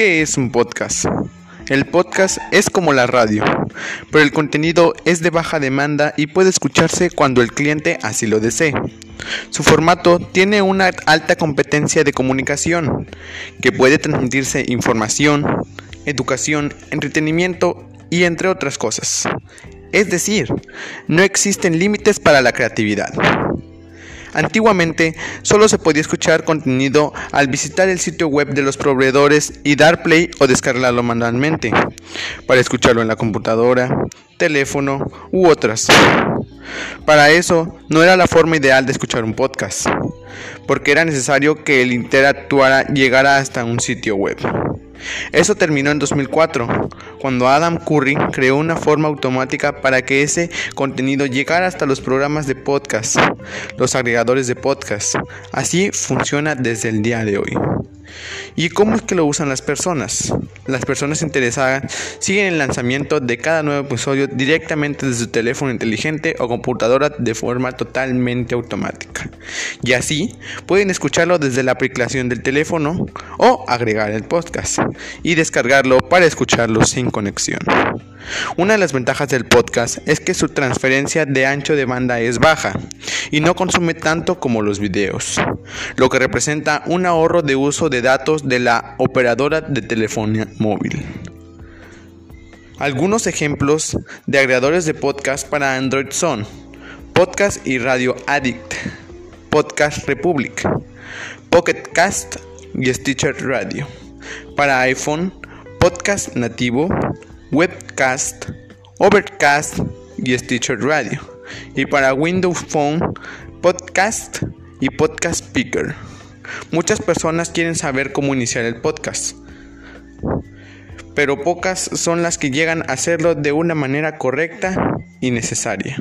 ¿Qué es un podcast? El podcast es como la radio, pero el contenido es de baja demanda y puede escucharse cuando el cliente así lo desee. Su formato tiene una alta competencia de comunicación, que puede transmitirse información, educación, entretenimiento y entre otras cosas. Es decir, no existen límites para la creatividad. Antiguamente solo se podía escuchar contenido al visitar el sitio web de los proveedores y dar play o descargarlo manualmente, para escucharlo en la computadora, teléfono u otras. Para eso no era la forma ideal de escuchar un podcast, porque era necesario que el interactuara llegara hasta un sitio web. Eso terminó en 2004, cuando Adam Curry creó una forma automática para que ese contenido llegara hasta los programas de podcast, los agregadores de podcast. Así funciona desde el día de hoy. ¿Y cómo es que lo usan las personas? Las personas interesadas siguen el lanzamiento de cada nuevo episodio directamente desde su teléfono inteligente o computadora de forma totalmente automática. Y así pueden escucharlo desde la aplicación del teléfono o agregar el podcast y descargarlo para escucharlo sin conexión. Una de las ventajas del podcast es que su transferencia de ancho de banda es baja y no consume tanto como los videos, lo que representa un ahorro de uso de datos de la operadora de telefonía móvil. Algunos ejemplos de agregadores de podcast para Android son Podcast y Radio Addict, Podcast Republic, Pocket Cast y Stitcher Radio. Para iPhone, Podcast Nativo, Webcast, Overcast y Stitcher Radio. Y para Windows Phone, Podcast y Podcast Speaker. Muchas personas quieren saber cómo iniciar el podcast, pero pocas son las que llegan a hacerlo de una manera correcta y necesaria.